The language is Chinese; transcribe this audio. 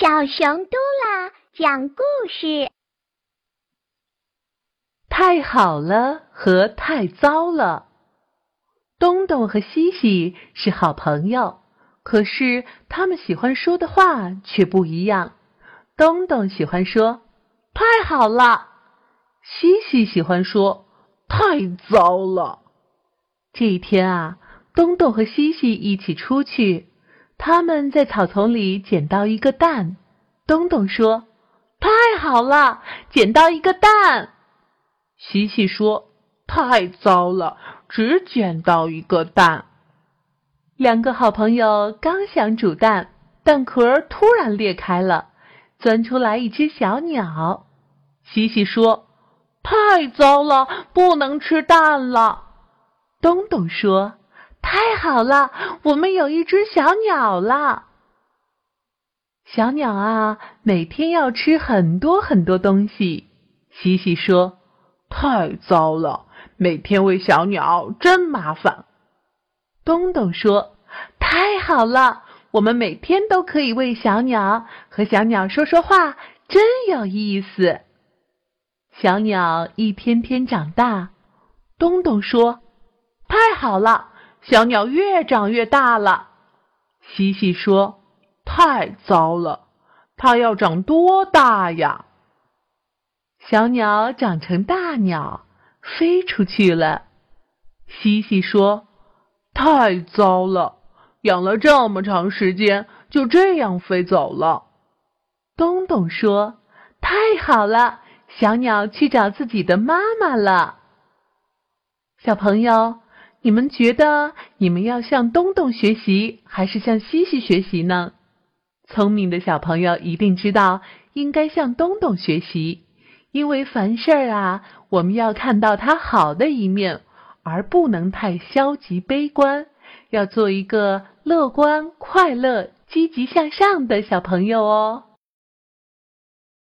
小熊嘟啦讲故事。太好了和太糟了。东东和西西是好朋友，可是他们喜欢说的话却不一样。东东喜欢说“太好了”，西西喜欢说“太糟了”。这一天啊，东东和西西一起出去。他们在草丛里捡到一个蛋，东东说：“太好了，捡到一个蛋。”西西说：“太糟了，只捡到一个蛋。”两个好朋友刚想煮蛋，蛋壳突然裂开了，钻出来一只小鸟。西西说：“太糟了，不能吃蛋了。”东东说。太好了，我们有一只小鸟了。小鸟啊，每天要吃很多很多东西。西西说：“太糟了，每天喂小鸟真麻烦。”东东说：“太好了，我们每天都可以喂小鸟，和小鸟说说话，真有意思。”小鸟一天天长大。东东说：“太好了。”小鸟越长越大了，西西说：“太糟了，它要长多大呀？”小鸟长成大鸟，飞出去了。西西说：“太糟了，养了这么长时间，就这样飞走了。”东东说：“太好了，小鸟去找自己的妈妈了。”小朋友。你们觉得你们要向东东学习，还是向西西学习呢？聪明的小朋友一定知道应该向东东学习，因为凡事儿啊，我们要看到他好的一面，而不能太消极悲观，要做一个乐观、快乐、积极向上的小朋友哦。